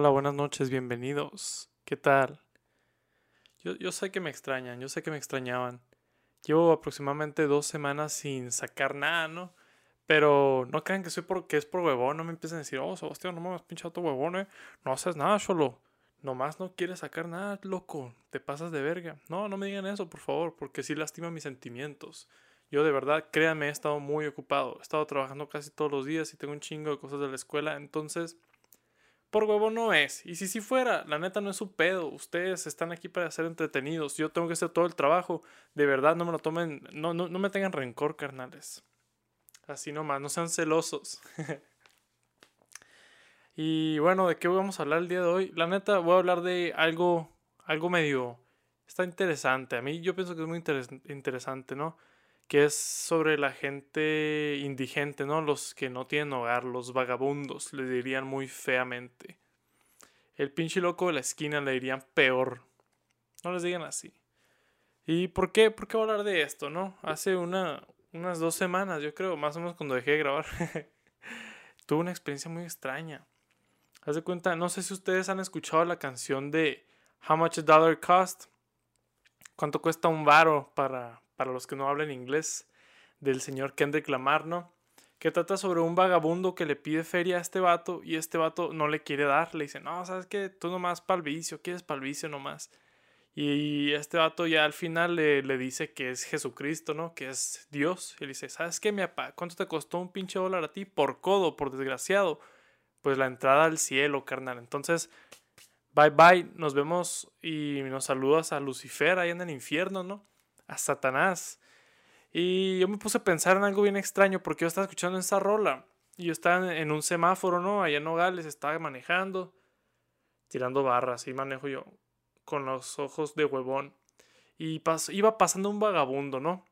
Hola, buenas noches, bienvenidos. ¿Qué tal? Yo, yo sé que me extrañan, yo sé que me extrañaban. Llevo aproximadamente dos semanas sin sacar nada, ¿no? Pero no crean que soy porque es por huevón, no me empiecen a decir, oh, Sebastián, no me has pinchado tu huevón, eh. No haces nada, solo. Nomás no quieres sacar nada, loco. Te pasas de verga. No, no me digan eso, por favor, porque sí lastima mis sentimientos. Yo de verdad, créanme, he estado muy ocupado. He estado trabajando casi todos los días y tengo un chingo de cosas de la escuela. Entonces, por huevo no es. Y si sí fuera, la neta no es su pedo. Ustedes están aquí para ser entretenidos. Yo tengo que hacer todo el trabajo. De verdad, no me lo tomen. No, no, no me tengan rencor, carnales. Así nomás, no sean celosos. y bueno, ¿de qué vamos a hablar el día de hoy? La neta, voy a hablar de algo, algo medio... Está interesante. A mí yo pienso que es muy interesante, ¿no? Que es sobre la gente indigente, ¿no? Los que no tienen hogar, los vagabundos, le dirían muy feamente. El pinche loco de la esquina le dirían peor. No les digan así. ¿Y por qué? ¿Por qué hablar de esto, no? Hace una, unas dos semanas, yo creo, más o menos cuando dejé de grabar, tuve una experiencia muy extraña. Haz de cuenta, no sé si ustedes han escuchado la canción de How Much a Dollar Cost. ¿Cuánto cuesta un varo para, para los que no hablan inglés? Del señor Kendrick Lamar, ¿no? Que trata sobre un vagabundo que le pide feria a este vato y este vato no le quiere dar. Le dice, no, ¿sabes qué? Tú nomás pa'l vicio, quieres pa'l vicio nomás. Y este vato ya al final le, le, dice que es Jesucristo, ¿no? Que es Dios. Y le dice, ¿sabes qué, mi papá? ¿Cuánto te costó un pinche dólar a ti? Por codo, por desgraciado. Pues la entrada al cielo, carnal. Entonces, bye bye. Nos vemos y nos saludas a Lucifer ahí en el infierno, ¿no? A Satanás. Y yo me puse a pensar en algo bien extraño porque yo estaba escuchando esa rola. Y yo estaba en un semáforo, ¿no? Allá en Nogales, estaba manejando, tirando barras. Y manejo yo con los ojos de huevón. Y iba pasando un vagabundo, ¿no?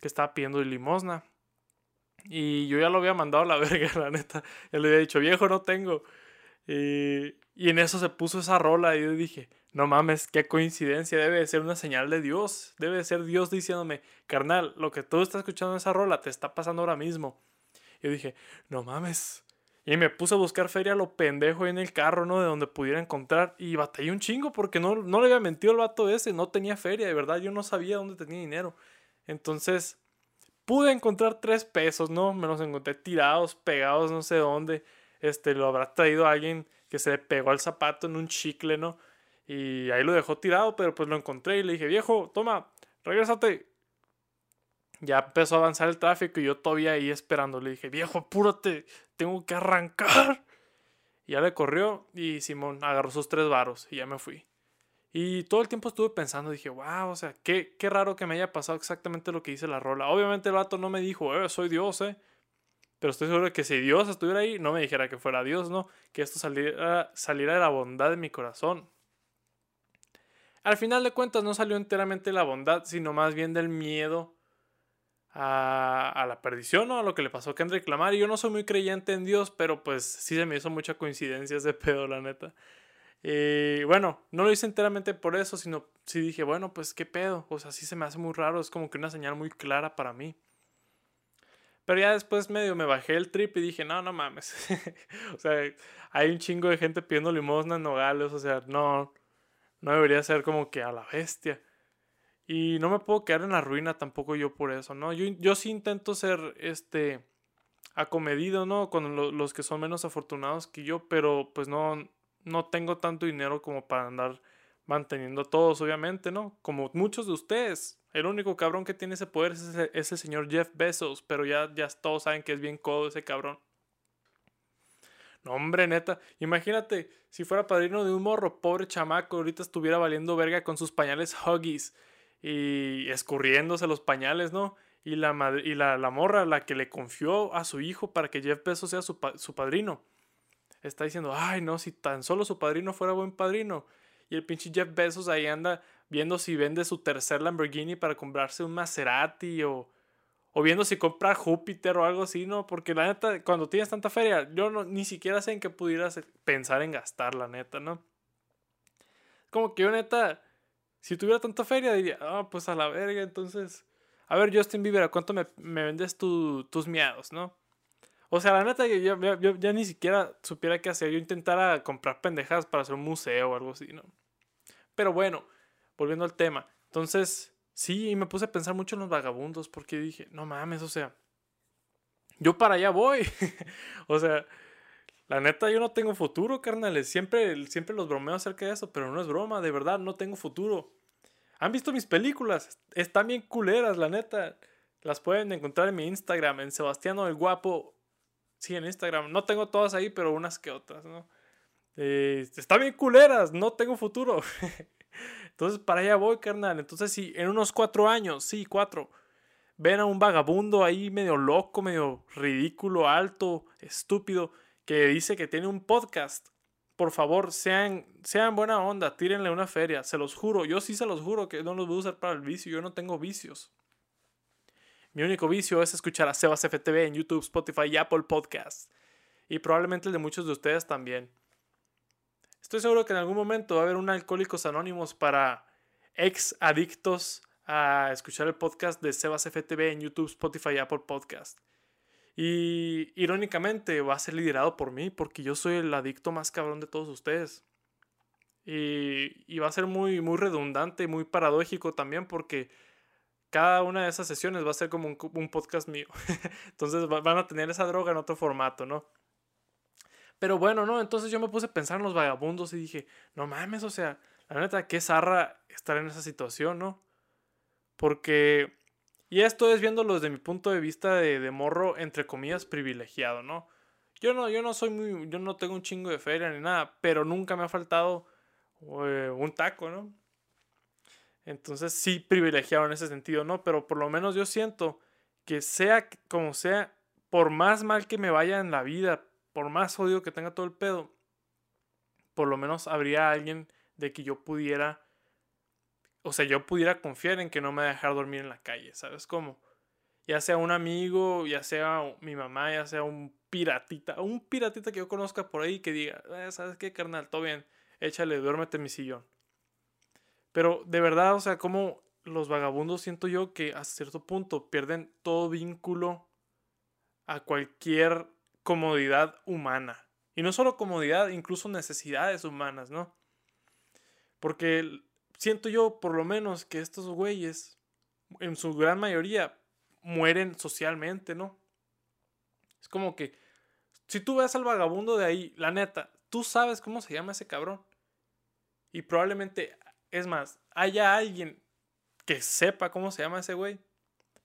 Que estaba pidiendo limosna. Y yo ya lo había mandado a la verga, la neta. Ya le había dicho, viejo, no tengo. Y, y en eso se puso esa rola y yo dije, no mames, qué coincidencia, debe de ser una señal de Dios. Debe de ser Dios diciéndome, carnal, lo que tú estás escuchando en esa rola te está pasando ahora mismo. Yo dije, no mames, y me puse a buscar feria lo pendejo en el carro, ¿no? De donde pudiera encontrar. Y batallé un chingo porque no, no le había mentido el vato ese. No tenía feria, de verdad. Yo no sabía dónde tenía dinero. Entonces, pude encontrar tres pesos, ¿no? Me los encontré tirados, pegados, no sé dónde. Este, lo habrá traído alguien que se le pegó al zapato en un chicle, ¿no? Y ahí lo dejó tirado, pero pues lo encontré y le dije, viejo, toma, regrésate ya empezó a avanzar el tráfico y yo todavía ahí esperando. Le dije, viejo, apúrate, tengo que arrancar. Y ya le corrió y Simón agarró sus tres varos y ya me fui. Y todo el tiempo estuve pensando, dije, wow, o sea, qué, qué raro que me haya pasado exactamente lo que dice la rola. Obviamente el vato no me dijo, eh, soy Dios, eh. Pero estoy seguro de que si Dios estuviera ahí, no me dijera que fuera Dios, ¿no? Que esto saliera, saliera de la bondad de mi corazón. Al final de cuentas no salió enteramente la bondad, sino más bien del miedo a, la perdición, ¿no? A lo que le pasó a Kendrick Lamar. Y yo no soy muy creyente en Dios, pero pues sí se me hizo mucha coincidencia ese pedo, la neta. Y bueno, no lo hice enteramente por eso, sino sí dije, bueno, pues qué pedo. O sea, sí se me hace muy raro, es como que una señal muy clara para mí. Pero ya después medio me bajé el trip y dije, no, no mames. o sea, hay un chingo de gente pidiendo limosna en nogales, o sea, no, no debería ser como que a la bestia. Y no me puedo quedar en la ruina tampoco yo por eso, ¿no? Yo, yo sí intento ser, este, acomedido, ¿no? Con los que son menos afortunados que yo, pero pues no, no tengo tanto dinero como para andar manteniendo a todos, obviamente, ¿no? Como muchos de ustedes. El único cabrón que tiene ese poder es ese, señor Jeff Bezos, pero ya, ya todos saben que es bien codo ese cabrón. No, hombre, neta. Imagínate si fuera padrino de un morro, pobre chamaco, ahorita estuviera valiendo verga con sus pañales Huggies y escurriéndose los pañales, ¿no? Y la, y la, la, morra, la que le confió a su hijo para que Jeff Bezos sea su, su padrino, está diciendo, ay, no, si tan solo su padrino fuera buen padrino. Y el pinche Jeff Bezos ahí anda viendo si vende su tercer Lamborghini para comprarse un Maserati o, o viendo si compra Júpiter o algo así, ¿no? Porque la neta, cuando tienes tanta feria, yo no, ni siquiera sé en qué pudieras pensar en gastar, la neta, ¿no? Como que yo neta si tuviera tanta feria, diría, ah, pues a la verga, entonces. A ver, Justin Bieber, ¿a cuánto me, vendes tus miados, no? O sea, la neta, yo, ya ni siquiera supiera qué hacer. Yo intentara comprar pendejas para hacer un museo o algo así, ¿no? Pero bueno, volviendo al tema. Entonces, sí, me puse a pensar mucho en los vagabundos porque dije, no mames, o sea, yo para allá voy. o sea, la neta, yo no tengo futuro, carnales. Siempre, siempre los bromeo acerca de eso, pero no es broma, de verdad, no tengo futuro. ¿Han visto mis películas? Están bien culeras, la neta. Las pueden encontrar en mi Instagram, en Sebastiano el Guapo. Sí, en Instagram. No tengo todas ahí, pero unas que otras, ¿no? Eh, están bien culeras, no tengo futuro. Entonces, para allá voy, carnal. Entonces, si en unos cuatro años, sí, cuatro, ven a un vagabundo ahí medio loco, medio ridículo, alto, estúpido, que dice que tiene un podcast, por favor, sean, sean buena onda, tírenle una feria, se los juro, yo sí se los juro que no los voy a usar para el vicio, yo no tengo vicios. Mi único vicio es escuchar a Sebas FTV en YouTube, Spotify y Apple Podcasts. Y probablemente el de muchos de ustedes también. Estoy seguro que en algún momento va a haber un Alcohólicos Anónimos para ex adictos a escuchar el podcast de Sebas FTV en YouTube, Spotify y Apple Podcast. Y irónicamente va a ser liderado por mí porque yo soy el adicto más cabrón de todos ustedes. Y, va a ser muy, muy redundante y muy paradójico también porque cada una de esas sesiones va a ser como un podcast mío. Entonces van a tener esa droga en otro formato, ¿no? Pero bueno, ¿no? Entonces yo me puse a pensar en los vagabundos y dije, no mames, o sea, la neta, qué zarra estar en esa situación, ¿no? Porque y esto es viéndolo desde mi punto de vista de, morro, entre comillas, privilegiado, ¿no? Yo no, yo no soy muy, yo no tengo un chingo de feria ni nada, pero nunca me ha faltado eh, un taco, ¿no? Entonces sí privilegiado en ese sentido, ¿no? Pero por lo menos yo siento que sea como sea, por más mal que me vaya en la vida, por más odio que tenga todo el pedo, por lo menos habría alguien de que yo pudiera o sea, yo pudiera confiar en que no me va a dejar dormir en la calle, ¿sabes cómo? Ya sea un amigo, ya sea mi mamá, ya sea un piratita, un piratita que yo conozca por ahí que diga, eh, ¿sabes qué, carnal? Todo bien, échale, duérmete en mi sillón. Pero de verdad, o sea, como los vagabundos siento yo que a cierto punto pierden todo vínculo a cualquier comodidad humana. Y no solo comodidad, incluso necesidades humanas, ¿no? Porque siento yo, por lo menos, que estos güeyes, en su gran mayoría, mueren socialmente, ¿no? Es como que, si tú ves al vagabundo de ahí, la neta, tú sabes cómo se llama ese cabrón. Y probablemente, es más, haya alguien que sepa cómo se llama ese güey.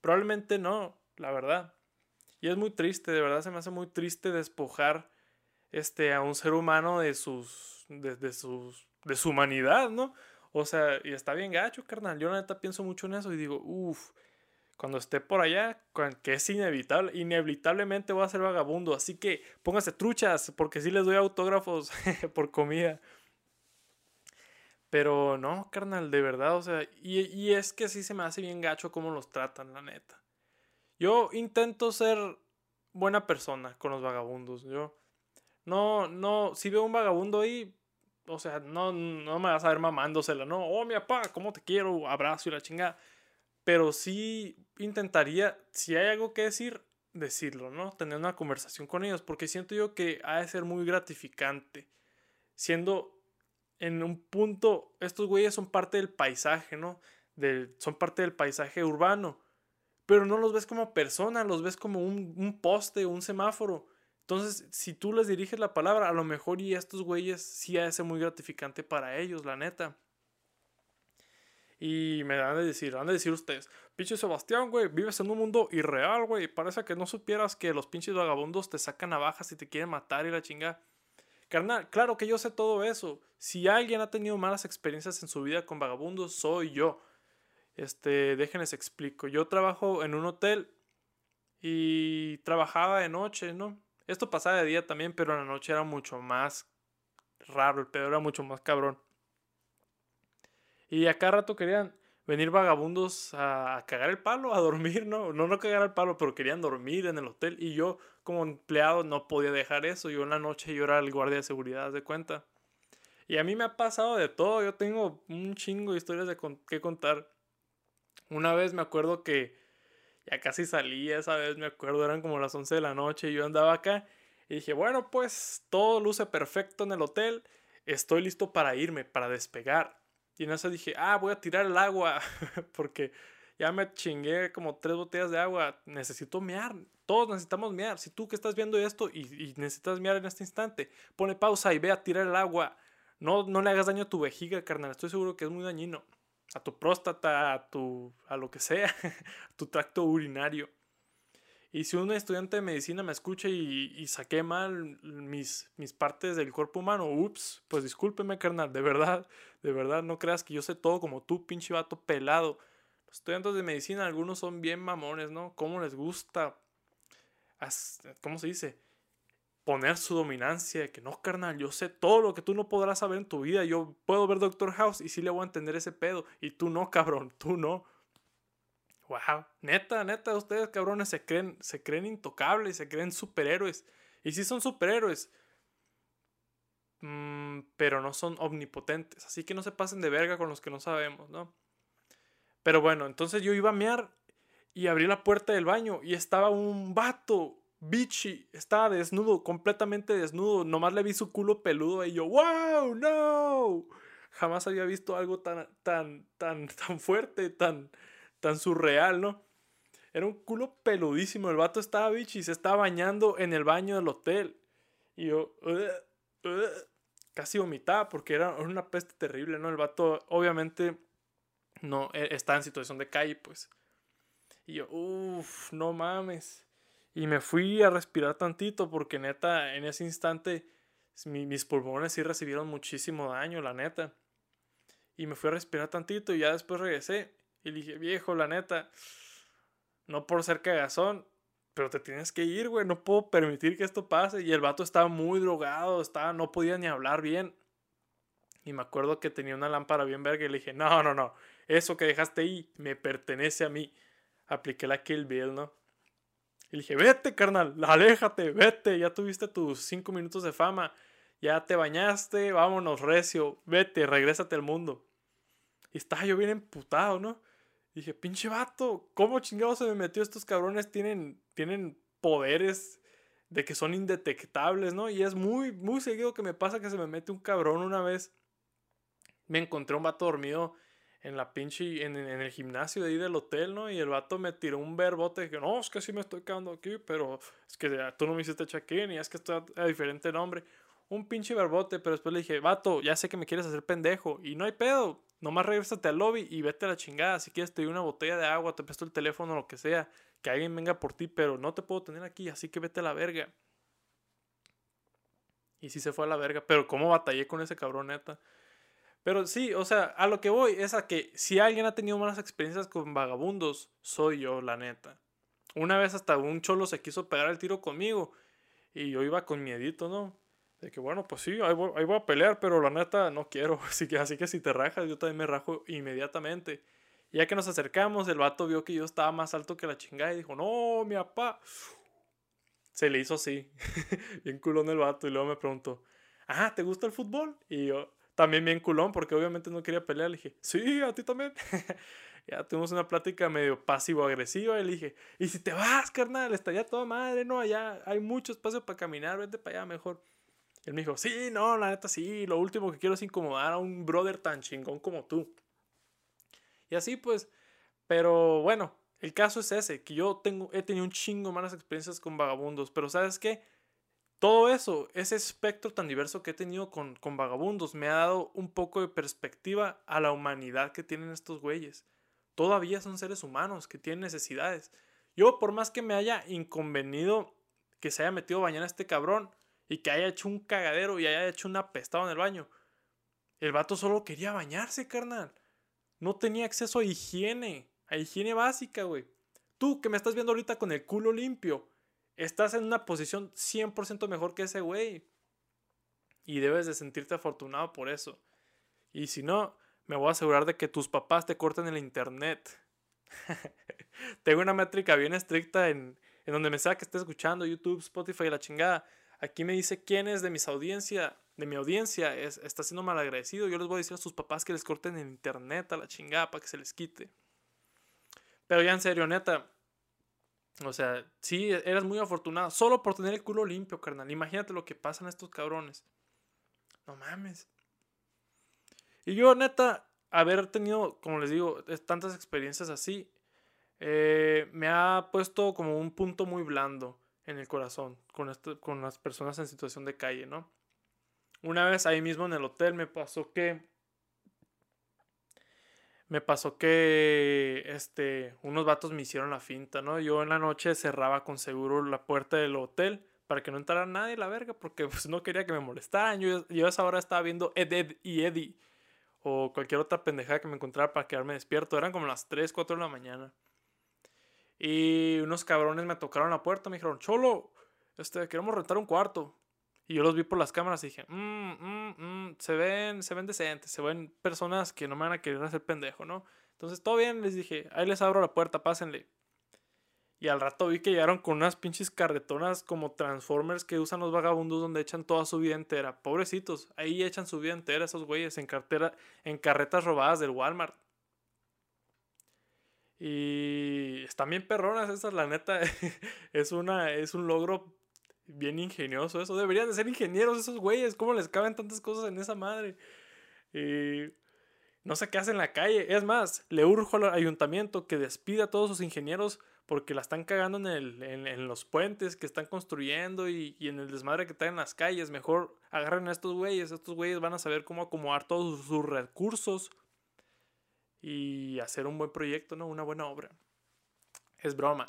Probablemente no, la verdad. Y es muy triste, de verdad se me hace muy triste despojar este, a un ser humano de sus, de sus, de su humanidad, ¿no? O sea, y está bien gacho, carnal. Yo la neta pienso mucho en eso y digo, uff, cuando esté por allá, que es inevitable, inevitablemente voy a ser vagabundo. Así que pónganse truchas, porque sí les doy autógrafos por comida. Pero no, carnal, de verdad, o sea, y, y, es que sí se me hace bien gacho cómo los tratan, la neta. Yo intento ser buena persona con los vagabundos. Yo no, no, si veo un vagabundo ahí, o sea, no, no me vas a ver mamándosela, no, oh mi papá, ¿cómo te quiero? Abrazo y la chingada. Pero sí intentaría, si hay algo que decir, decirlo, ¿no? Tener una conversación con ellos, porque siento yo que ha de ser muy gratificante. Siendo en un punto, estos güeyes son parte del paisaje, ¿no? son parte del paisaje urbano. Pero no los ves como persona, los ves como un, un poste, un semáforo. Entonces, si tú les diriges la palabra, a lo mejor y estos güeyes sí ha de ser muy gratificante para ellos, la neta. Y me dan de decir, van de decir ustedes, pinche Sebastián, güey, vives en un mundo irreal, güey. Parece que no supieras que los pinches vagabundos te sacan navajas y te quieren matar y la chinga. Carnal, claro que yo sé todo eso. Si alguien ha tenido malas experiencias en su vida con vagabundos, soy yo. Este, déjenles explico. Yo trabajo en un hotel y trabajaba de noche, ¿no? Esto pasaba de día también, pero en la noche era mucho más raro, el pedo era mucho más cabrón. Y a cada rato querían venir vagabundos a, cagar el palo, a dormir, ¿no? No, no cagar el palo, pero querían dormir en el hotel. Y yo, como empleado, no podía dejar eso. Yo en la noche yo era el guardia de seguridad, de cuenta. Y a mí me ha pasado de todo. Yo tengo un chingo de historias de que contar. Una vez me acuerdo que Ya casi salía esa vez, me acuerdo, eran como las 11 de la noche y yo andaba acá y dije, bueno, pues todo luce perfecto en el hotel, estoy listo para irme, para despegar. Y en eso dije, ah, voy a tirar el agua porque ya me chingué como tres botellas de agua, necesito mear, todos necesitamos mear. Si tú que estás viendo esto y, y necesitas mear en este instante, pone pausa y ve a tirar el agua. No, no le hagas daño a tu vejiga, carnal, estoy seguro que es muy dañino a tu próstata, a tu a lo que sea, a tu tracto urinario. Y si un estudiante de medicina me escucha y, y saqué mal mis, mis partes del cuerpo humano, ups, pues discúlpeme, carnal, de verdad, de verdad, no creas que yo sé todo como tú, pinche vato pelado. Los estudiantes de medicina, algunos son bien mamones, ¿no? ¿Cómo les gusta? ¿Cómo se dice? Poner su dominancia de que no, carnal, yo sé todo lo que tú no podrás saber en tu vida. Yo puedo ver Doctor House y sí le voy a entender ese pedo. Y tú no, cabrón, tú no. Wow, neta, neta, ustedes cabrones se creen, se creen intocables, se creen superhéroes. Y sí son superhéroes. Mm, pero no son omnipotentes. Así que no se pasen de verga con los que no sabemos, ¿no? Pero bueno, entonces yo iba a mear y abrí la puerta del baño y estaba un vato Bichi estaba desnudo, completamente desnudo. Nomás le vi su culo peludo y yo, ¡Wow! ¡No! Jamás había visto algo tan, tan, tan, tan fuerte, tan, tan surreal, ¿no? Era un culo peludísimo. El vato estaba bichi, se estaba bañando en el baño del hotel. Y yo, casi vomitaba porque era una peste terrible, ¿no? El vato, obviamente, no, e, está en situación de calle, pues. Y yo, uff, no mames. Y me fui a respirar tantito porque neta, en ese instante mis pulmones sí recibieron muchísimo daño, la neta. Y me fui a respirar tantito y ya después regresé. Y dije, viejo, la neta, no por ser cagazón, pero te tienes que ir, güey. No puedo permitir que esto pase. Y el vato estaba muy drogado, estaba, no podía ni hablar bien. Y me acuerdo que tenía una lámpara bien verga y le dije, no, no, no, eso que dejaste ahí me pertenece a mí. Apliqué la Kill Bill, ¿no? Y le dije, vete, carnal, aléjate, vete, ya tuviste tus cinco minutos de fama, ya te bañaste, vámonos, recio, vete, regrésate al mundo. Y estaba yo bien emputado, ¿no? Y dije, pinche vato, ¿cómo chingados se me metió estos cabrones? Tienen, tienen poderes de que son indetectables, ¿no? Y es muy, muy seguido que me pasa que se me mete un cabrón una vez. Me encontré un vato dormido en la pinche, en, en, el gimnasio de ahí del hotel, ¿no? Y el vato me tiró un verbote que no, es que sí me estoy quedando aquí, pero es que tú no me hiciste check-in y es que estoy a, diferente nombre. Un pinche verbote, pero después le dije, vato, ya sé que me quieres hacer pendejo y no hay pedo, nomás regresate al lobby y vete a la chingada. Si quieres te doy una botella de agua, te presto el teléfono, lo que sea, que alguien venga por ti, pero no te puedo tener aquí, así que vete a la verga. Y sí se fue a la verga, pero cómo batallé con ese cabrón neta. Pero sí, o sea, a lo que voy es a que si alguien ha tenido malas experiencias con vagabundos, soy yo, la neta. Una vez hasta un cholo se quiso pegar el tiro conmigo y yo iba con miedito, ¿no? De que bueno, pues sí, ahí voy, a pelear, pero la neta no quiero. Así que, así que si te rajas, yo también me rajo inmediatamente. ya que nos acercamos, el vato vio que yo estaba más alto que la chingada y dijo, no, mi papá. Se le hizo así. bien culón el vato y luego me preguntó, ah, ¿te gusta el fútbol? Y yo, también bien culón, porque obviamente no quería pelear. Le dije, sí, a ti también. ya tuvimos una plática medio pasivo-agresiva. Y le dije, ¿y si te vas, carnal? Estaría toda madre, ¿no? Allá hay mucho espacio para caminar, vete para allá mejor. él me dijo, sí, no, la neta sí. Lo último que quiero es incomodar a un brother tan chingón como tú. Y así pues, pero bueno, el caso es ese, que yo tengo, he tenido un chingo malas experiencias con vagabundos, pero ¿sabes qué? Todo eso, ese espectro tan diverso que he tenido con, con vagabundos, me ha dado un poco de perspectiva a la humanidad que tienen estos güeyes. Todavía son seres humanos que tienen necesidades. Yo, por más que me haya inconvenido que se haya metido bañar a este cabrón y que haya hecho un cagadero y haya hecho una pestada en el baño, el vato solo quería bañarse, carnal. No tenía acceso a higiene, a higiene básica, güey. Tú que me estás viendo ahorita con el culo limpio, estás en una posición 100% mejor que ese güey. Y debes de sentirte afortunado por eso. Y si no, me voy a asegurar de que tus papás te corten el internet. Tengo una métrica bien estricta en, en donde me sea que esté escuchando YouTube, Spotify, la chingada. Aquí me dice quién es de mis audiencia, de mi audiencia es, está siendo malagradecido. Yo les voy a decir a sus papás que les corten el internet a la chingada para que se les quite. Pero ya en serio, neta, O sea, sí, eras muy afortunado. Solo por tener el culo limpio, carnal. Imagínate lo que pasan a estos cabrones. No mames. Y yo, neta, haber tenido, como les digo, tantas experiencias así, eh, me ha puesto como un punto muy blando en el corazón con, con las personas en situación de calle, ¿no? Una vez ahí mismo en el hotel me pasó que me pasó que este unos vatos me hicieron la finta, ¿no? Yo en la noche cerraba con seguro la puerta del hotel para que no entrara nadie la verga porque pues no quería que me molestaran. Yo, a esa hora estaba viendo Ed, Ed y Eddie o cualquier otra pendejada que me encontrara para quedarme despierto. Eran como las 3, 4 de la mañana. Y unos cabrones me tocaron la puerta, me dijeron, Cholo, este, queremos rentar un cuarto. Y yo los vi por las cámaras y dije, mmm, mmm, mmm, se ven, se ven decentes, se ven personas que no me van a querer hacer pendejo, ¿no? Entonces, todo bien, les dije, ahí les abro la puerta, pásenle. Y al rato vi que llegaron con unas pinches carretonas como Transformers que usan los vagabundos donde echan toda su vida entera. Pobrecitos, ahí echan su vida entera esos güeyes en, cartera, en carretas robadas del Walmart. Y están bien perronas esas, la neta. es, una, es un logro bien ingenioso eso. Deberían de ser ingenieros esos güeyes. ¿Cómo les caben tantas cosas en esa madre? Y no sé qué hacen en la calle. Es más, le urjo al ayuntamiento que despida a todos sus ingenieros porque la están cagando en, el, en, los puentes que están construyendo y, en el desmadre que están en las calles. Mejor agarren a estos güeyes. Estos güeyes van a saber cómo acomodar todos sus recursos y hacer un buen proyecto, ¿no? Una buena obra. Es broma.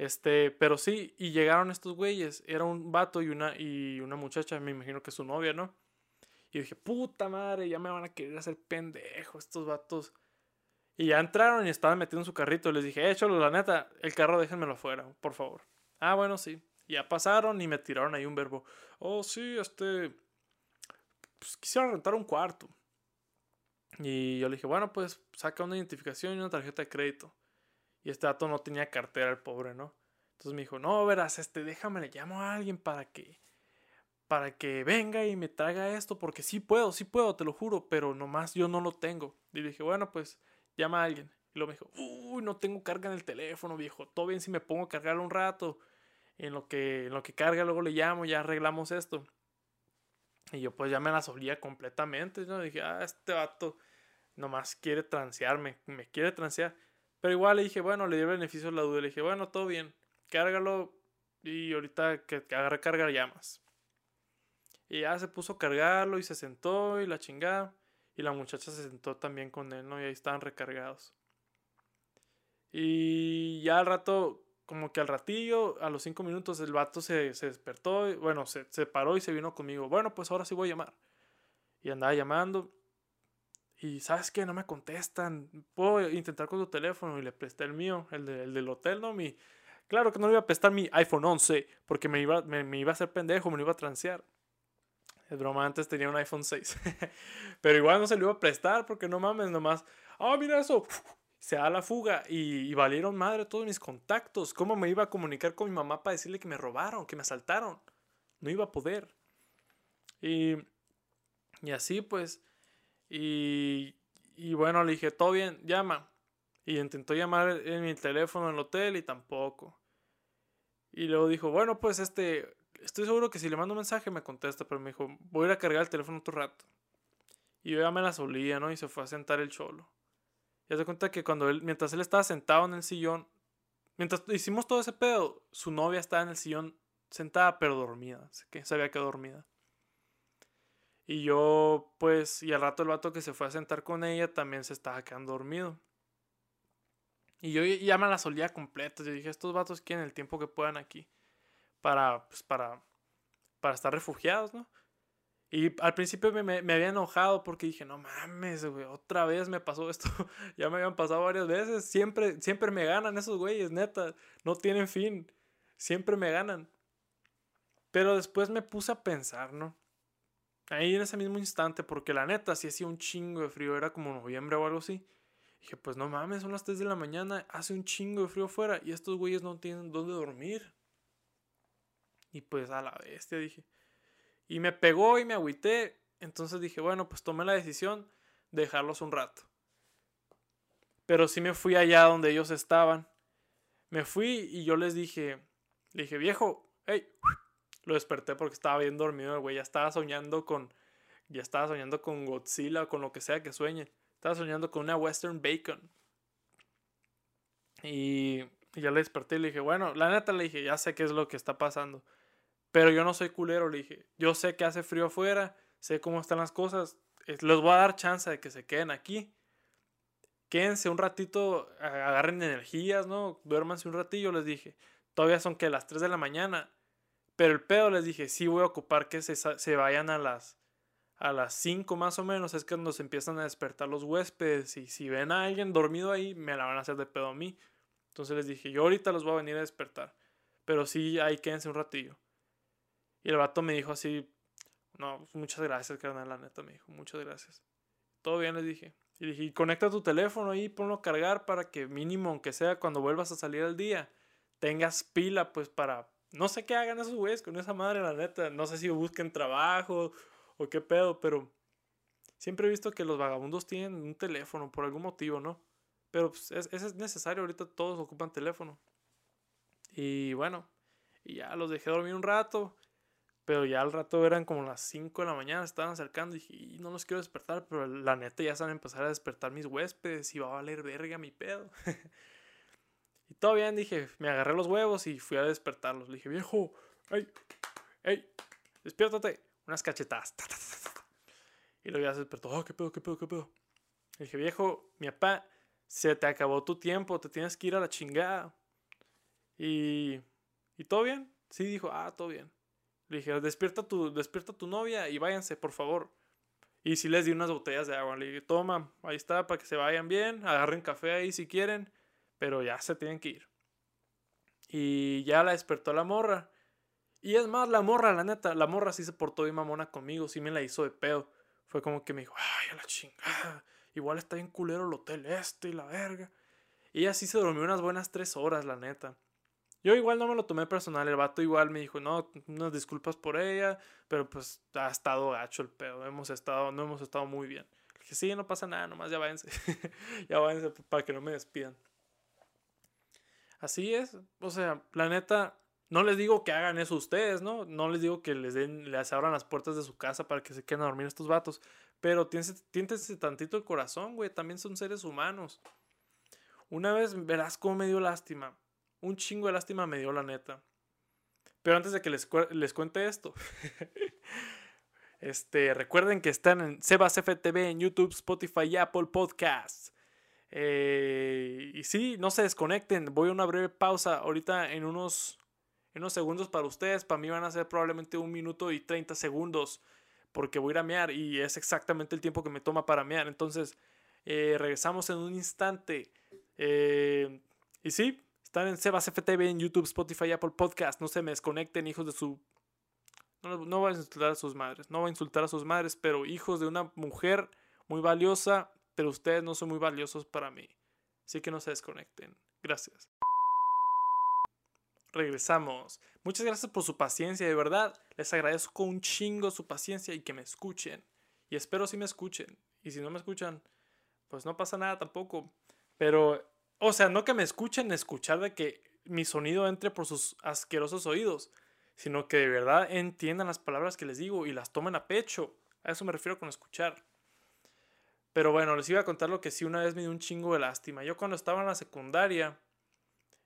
Este, pero sí, y llegaron estos güeyes. Era un vato y una, y una muchacha, me imagino que su novia, ¿no? Y dije, puta madre, ya me van a querer hacer pendejo estos vatos. Y ya entraron y estaban metiendo en su carrito. Y les dije, échalo, la neta, el carro déjenmelo afuera, por favor. Ah, bueno, sí. ya pasaron y me tiraron ahí un verbo. Oh, sí, este. Pues quisiera rentar un cuarto. Y yo le dije, bueno, pues saca una identificación y una tarjeta de crédito. Y este dato no tenía cartera, el pobre, ¿no? Entonces me dijo, no, verás, este, déjame, le llamo a alguien para que, para que venga y me traiga esto, porque sí puedo, sí puedo, te lo juro, pero nomás yo no lo tengo. Y dije, bueno, pues llama a alguien. Y luego me dijo, uy, no tengo carga en el teléfono, viejo, todo bien si me pongo a cargarlo un rato. En lo que, en lo que carga, luego le llamo, ya arreglamos esto. Y yo pues ya me la solía completamente, ¿no? Dije, ah, este vato nomás quiere transearme, me quiere transear. Pero igual le dije, bueno, le di el beneficio de la duda. Le dije, bueno, todo bien, cárgalo y ahorita que, agarre cargar llamas. Y ya se puso a cargarlo y se sentó y la chingada. Y la muchacha se sentó también con él, ¿no? Y ahí estaban recargados. Y ya al rato, como que al ratillo, a los cinco minutos, el vato se, se despertó. Y, bueno, se, se paró y se vino conmigo. Bueno, pues ahora sí voy a llamar. Y andaba llamando. Y sabes que no me contestan. Puedo intentar con tu teléfono y le presté el mío, el, el del hotel, ¿no? Mi, claro que no le iba a prestar mi iPhone 11 porque me iba, me, iba a hacer pendejo, me lo iba a transear. Es broma, antes tenía un iPhone 6. Pero igual no se lo iba a prestar porque no mames, nomás. Ah, mira eso. Se da la fuga y, y, valieron madre todos mis contactos. ¿Cómo me iba a comunicar con mi mamá para decirle que me robaron, que me asaltaron? No iba a poder. Y, y así pues y, y bueno, le dije, todo bien, llama. Y intentó llamar en mi teléfono en el hotel y tampoco. Y luego dijo, bueno, pues este, estoy seguro que si le mando un mensaje me contesta, pero me dijo, voy a ir a cargar el teléfono otro rato. Y yo ya me la solía, ¿no? Y se fue a sentar el cholo. Y se cuenta que cuando él, mientras él estaba sentado en el sillón, mientras hicimos todo ese pedo, su novia estaba en el sillón sentada pero dormida, que se había dormida. Y yo, pues, y al rato el vato que se fue a sentar con ella también se estaba quedando dormido. Y yo ya me la solía completa. Yo dije, estos vatos quieren el tiempo que puedan aquí. Para, pues, para, para estar refugiados, ¿no? Y al principio me, me, había enojado porque dije, no mames, güey, otra vez me pasó esto. ya me habían pasado varias veces. Siempre, siempre me ganan esos güeyes, neta. No tienen fin. Siempre me ganan. Pero después me puse a pensar, ¿no? Ahí en ese mismo instante, porque la neta, si hacía un chingo de frío, era como noviembre o algo así. Dije, pues no mames, son las 3 de la mañana, hace un chingo de frío afuera y estos güeyes no tienen dónde dormir. Y pues a la bestia dije. Y me pegó y me agüité. Entonces dije, bueno, pues tomé la decisión de dejarlos un rato. Pero sí me fui allá donde ellos estaban. Me fui y yo les dije, le dije, viejo, hey, lo desperté porque estaba bien dormido el güey, ya estaba soñando con, ya estaba soñando con Godzilla con lo que sea que sueñe. Estaba soñando con una Western Bacon. Y, ya le desperté y le dije, bueno, la neta le dije, ya sé qué es lo que está pasando. Pero yo no soy culero, le dije, yo sé que hace frío afuera, sé cómo están las cosas, les voy a dar chance de que se queden aquí. Quédense un ratito, agarren energías, ¿no? Duérmanse un ratillo, les dije. Todavía son que las 3 de la mañana. Pero el pedo les dije, sí voy a ocupar que se, se vayan a las a las 5 más o menos es cuando se empiezan a despertar los huéspedes y si ven a alguien dormido ahí me la van a hacer de pedo a mí. Entonces les dije, yo ahorita los voy a venir a despertar, pero sí ahí quédense un ratillo. Y el vato me dijo así, no, muchas gracias, carnal, la neta me dijo, muchas gracias. Todo bien, les dije. Y dije, conecta tu teléfono ahí, ponlo a cargar para que mínimo, aunque sea cuando vuelvas a salir al día, tengas pila pues para... No sé qué hagan esos güeyes con esa madre, la neta. No sé si busquen trabajo o qué pedo, pero siempre he visto que los vagabundos tienen un teléfono por algún motivo, ¿no? Pero pues, es, es necesario, ahorita todos ocupan teléfono. Y bueno, y ya los dejé dormir un rato, pero ya al rato eran como las 5 de la mañana, estaban acercando y dije, no los quiero despertar, pero la neta ya se van a empezar a despertar mis huéspedes y va a valer verga mi pedo. y todo bien, dije, me agarré los huevos y fui a despertarlos. Le dije, viejo, ¡ay! ¡Ey! ¡Despiértate! unas cachetadas. Y luego ya se despertó, oh, qué pedo, qué pedo, qué pedo. Le dije, viejo, mi papá, se te acabó tu tiempo, te tienes que ir a la chingada. Y, y todo bien. Sí, dijo, ah, todo bien. Le dije, despierta tu, despierta tu novia y váyanse, por favor. Y si les di unas botellas de agua. Le dije, toma, ahí está, para que se vayan bien. Agarren café ahí si quieren. Pero ya se tienen que ir. Y ya la despertó la morra. Y es más, la morra, la neta, la morra sí se portó bien mamona conmigo, sí me la hizo de pedo. Fue como que me dijo, ay, a la chingada, igual está bien culero el hotel este y la verga. Y ella sí se durmió unas buenas tres horas, la neta. Yo igual no me lo tomé personal, el vato igual me dijo, no, unas disculpas por ella, pero pues ha estado gacho el pedo, hemos estado, no hemos estado muy bien. Le dije, sí, no pasa nada, nomás ya váyanse, ya váyanse para que no me despidan. Así es, o sea, la neta, no les digo que hagan eso ustedes, ¿no? No les digo que les den, les abran las puertas de su casa para que se queden a dormir estos vatos. Pero tiéntense tantito el corazón, güey. También son seres humanos. Una vez verás cómo me dio lástima. Un chingo de lástima me dio la neta. Pero antes de que les, les cuente esto. este, recuerden que están en Sebas FTV en YouTube, Spotify y Apple Podcasts. Eh, y sí, no se desconecten. Voy a una breve pausa ahorita en unos en unos segundos para ustedes, para mí van a ser probablemente un minuto y 30 segundos, porque voy a ir a mear y es exactamente el tiempo que me toma para mear. Entonces, eh, regresamos en un instante. Eh, y sí, están en Sebas FTV, en YouTube, Spotify, Apple Podcast. No se me desconecten, hijos de su. No, no voy a insultar a sus madres, no voy a insultar a sus madres, pero hijos de una mujer muy valiosa, pero ustedes no son muy valiosos para mí. Así que no se desconecten. Gracias regresamos. Muchas gracias por su paciencia, de verdad. Les agradezco un chingo su paciencia y que me escuchen. Y espero si me escuchen. Y si no me escuchan, pues no pasa nada tampoco. Pero, o sea, no que me escuchen escuchar de que mi sonido entre por sus asquerosos oídos, sino que de verdad entiendan las palabras que les digo y las tomen a pecho. A eso me refiero con escuchar. Pero bueno, les iba a contar lo que sí una vez me dio un chingo de lástima. Yo cuando estaba en la secundaria,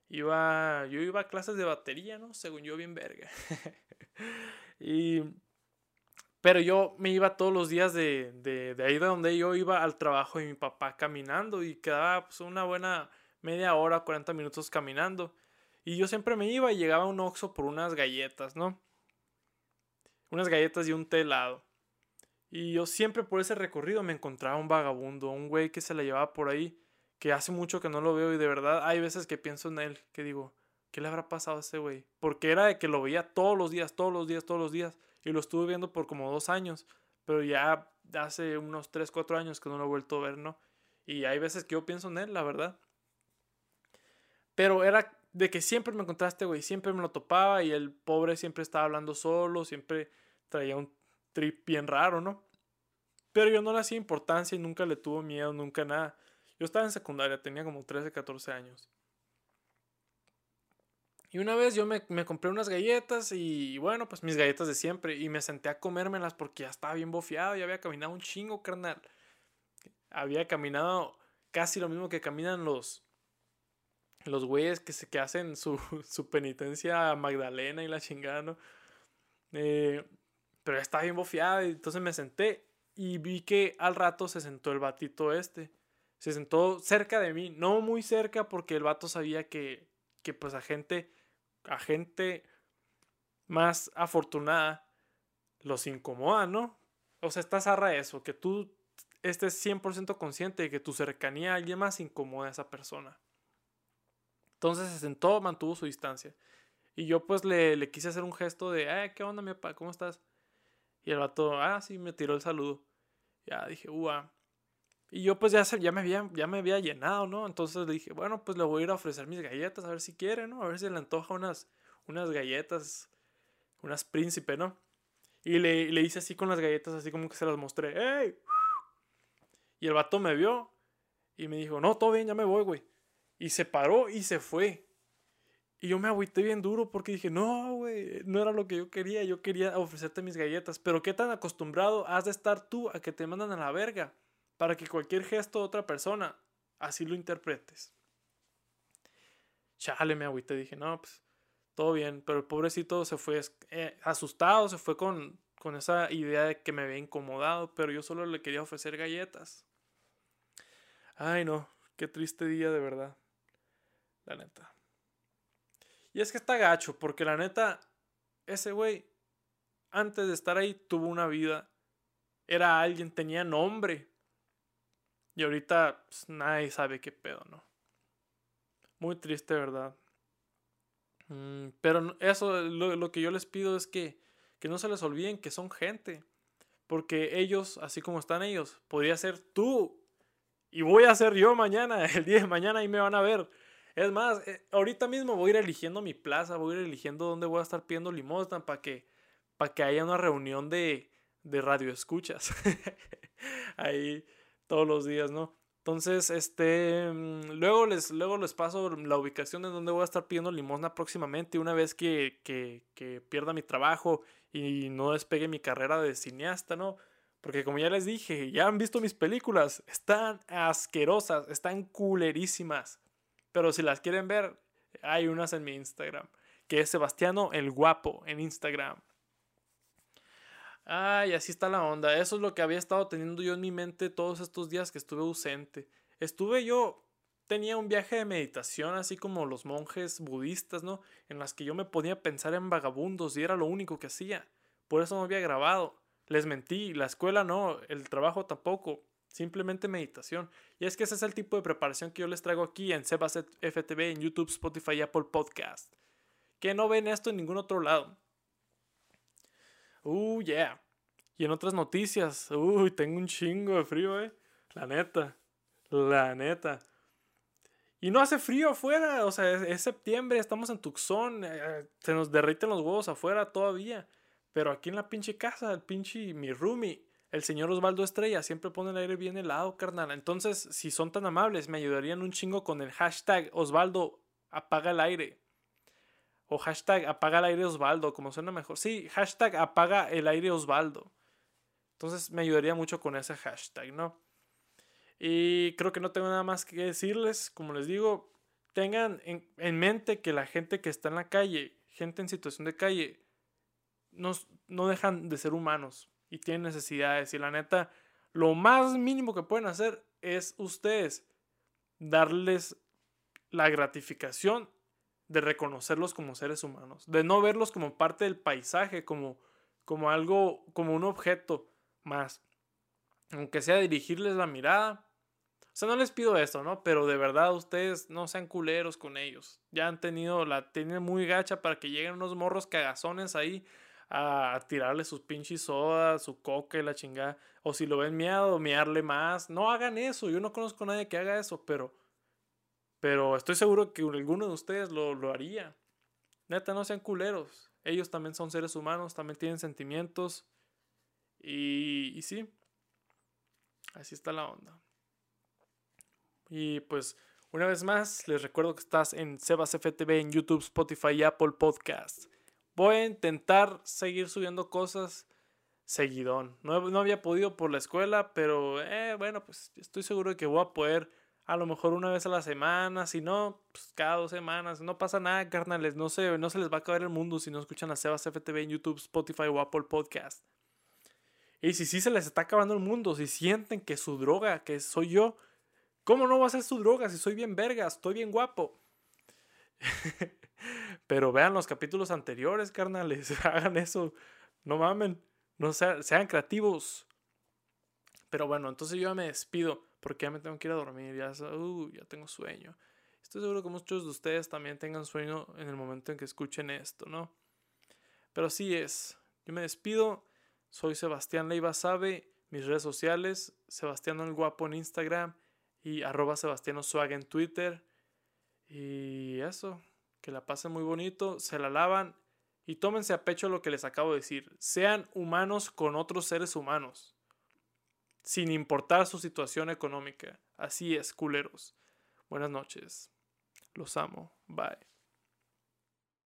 Iba, yo iba a clases de batería, ¿no? Según yo, bien verga. y, pero yo me iba todos los días de, de, de, ahí de donde yo iba al trabajo de mi papá caminando y quedaba pues, una buena media hora, 40 minutos caminando. Y yo siempre me iba y llegaba a un Oxxo por unas galletas, ¿no? Unas galletas y un té. Y yo siempre por ese recorrido me encontraba un vagabundo, un güey que se la llevaba por ahí que hace mucho que no lo veo y de verdad hay veces que pienso en él, que digo, ¿qué le habrá pasado a ese güey? Porque era de que lo veía todos los días, todos los días, todos los días y lo estuve viendo por como dos años, pero ya hace unos tres, cuatro años que no lo he vuelto a ver, ¿no? Y hay veces que yo pienso en él, la verdad. Pero era de que siempre me encontraste, güey, siempre me lo topaba y el pobre siempre estaba hablando solo, siempre traía un trip bien raro, ¿no? Pero yo no le hacía importancia y nunca le tuvo miedo, nunca nada. Yo estaba en secundaria, tenía como 13, 14 años. Y una vez yo me, me, compré unas galletas y bueno, pues mis galletas de siempre. Y me senté a comérmelas porque ya estaba bien bofeado. Ya había caminado un chingo, carnal. Había caminado casi lo mismo que caminan los, los güeyes que, se, que hacen su, su penitencia a Magdalena y la chingada, ¿no? Eh, pero ya estaba bien bofeado y entonces me senté y vi que al rato se sentó el batito este. Se sentó cerca de mí, no muy cerca porque el vato sabía que, que pues a gente a gente más afortunada los incomoda, ¿no? O sea, está zarra eso, que tú estés 100% consciente de que tu cercanía a alguien más incomoda a esa persona. Entonces se sentó, mantuvo su distancia. Y yo pues le, le quise hacer un gesto de, eh, ¿qué onda, mi papá? ¿Cómo estás? Y el vato, ah, sí, me tiró el saludo. Ya dije, uah. Y yo pues ya, ya, me había, ya me había llenado, ¿no? Entonces le dije, bueno, pues le voy a ir a ofrecer mis galletas, a ver si quiere, ¿no? A ver si le antoja unas, unas galletas, unas príncipe, ¿no? Y le, le hice así con las galletas, así como que se las mostré. ¡Ey! Y el vato me vio y me dijo, no, todo bien, ya me voy, güey. Y se paró y se fue. Y yo me agüité bien duro porque dije, no, güey, no era lo que yo quería. Yo quería ofrecerte mis galletas. Pero qué tan acostumbrado has de estar tú a que te mandan a la verga para que cualquier gesto de otra persona así lo interpretes. Chale, me agüité, dije, no, pues todo bien, pero el pobrecito se fue eh, asustado, se fue con, con esa idea de que me había incomodado, pero yo solo le quería ofrecer galletas. Ay, no, qué triste día de verdad. La neta. Y es que está gacho, porque la neta, ese güey, antes de estar ahí, tuvo una vida. Era alguien, tenía nombre. Y ahorita pues, nadie sabe qué pedo, ¿no? Muy triste, ¿verdad? Mm, pero eso, lo, que yo les pido es que, que no se les olviden que son gente. Porque ellos, así como están ellos, podría ser tú. Y voy a ser yo mañana, el día de mañana, y me van a ver. Es más, eh, ahorita mismo voy a ir eligiendo mi plaza, voy a ir eligiendo dónde voy a estar pidiendo limosna para que, para que haya una reunión de, de radio escuchas. Ahí todos los días, ¿no? Entonces, este, mm, luego les, luego les paso la ubicación de donde voy a estar pidiendo limosna próximamente, una vez que, que, que pierda mi trabajo y no despegue mi carrera de cineasta, ¿no? Porque como ya les dije, ya han visto mis películas, están asquerosas, están culerísimas. Pero si las quieren ver, hay unas en mi Instagram, que es Sebastiano el Guapo en Instagram. Ay, así está la onda. Eso es lo que había estado teniendo yo en mi mente todos estos días que estuve ausente. Estuve yo, tenía un viaje de meditación, así como los monjes budistas, ¿no? En las que yo me podía pensar en vagabundos y era lo único que hacía. Por eso no había grabado. Les mentí, la escuela no, el trabajo tampoco. Simplemente meditación. Y es que ese es el tipo de preparación que yo les traigo aquí en Sebaset FTV, en YouTube, Spotify Apple Podcast. Que no ven esto en ningún otro lado. Uh, yeah. Y en otras noticias, uy, tengo un chingo de frío, eh. La neta. La neta. Y no hace frío afuera, o sea, es, septiembre, estamos en Tucson, eh, se nos derriten los huevos afuera todavía. Pero aquí en la pinche casa, el pinche mi roomie, el señor Osvaldo Estrella, siempre pone el aire bien helado, carnal. Entonces, si son tan amables, me ayudarían un chingo con el hashtag Osvaldo apaga el aire. O hashtag apaga el aire Osvaldo, como suena mejor. Sí, hashtag apaga el aire Osvaldo. Entonces me ayudaría mucho con ese hashtag, ¿no? Y creo que no tengo nada más que decirles. Como les digo, tengan en, mente que la gente que está en la calle, gente en situación de calle, no, no dejan de ser humanos y tienen necesidades. Y la neta, lo más mínimo que pueden hacer es ustedes darles la gratificación de reconocerlos como seres humanos, de no verlos como parte del paisaje, como, como algo, como un objeto más. Aunque sea dirigirles la mirada. O sea, no les pido esto, ¿no? Pero de verdad ustedes no sean culeros con ellos. Ya han tenido la tienen muy gacha para que lleguen unos morros cagazones ahí a, tirarle sus pinches sodas, su coca y la chingada. O si lo ven miedo, miarle más. No hagan eso. Yo no conozco a nadie que haga eso, pero pero estoy seguro que alguno de ustedes lo, haría. Neta, no sean culeros. Ellos también son seres humanos, también tienen sentimientos. Y, y sí, así está la onda. Y pues Una vez más, les recuerdo que estás en Sebas FTV en YouTube, Spotify y Apple Podcasts. Voy a intentar seguir subiendo cosas seguidón. No, no, había podido por la escuela, pero eh, bueno, pues estoy seguro de que voy a poder a lo mejor una vez a la semana, si no, pues cada dos semanas. No pasa nada, carnales, no se, no se les va a acabar el mundo si no escuchan a Sebas FTV en YouTube, Spotify o Apple Podcast. Y si sí se les está acabando el mundo, si sienten que su droga, que soy yo, ¿cómo no va a ser su droga si soy bien verga, estoy bien guapo? Pero vean los capítulos anteriores, carnales, hagan eso, no mamen. No sean, creativos. Pero bueno, entonces yo ya me despido porque ya me tengo que ir a dormir. Ya, uh, ya tengo sueño. Estoy seguro que muchos de ustedes también tengan sueño en el momento en que escuchen esto, ¿no? Pero así es. Yo me despido. Soy Sebastián Leiva Sabe. Mis redes sociales, Sebastián el Guapo en Instagram y arroba Sebastián Swag en Twitter. Y eso, que la pasen muy bonito, se la lavan y tómense a pecho lo que les acabo de decir. Sean humanos con otros seres humanos. Sin importar su situación económica. Así es, culeros. Buenas noches. Los amo. Bye.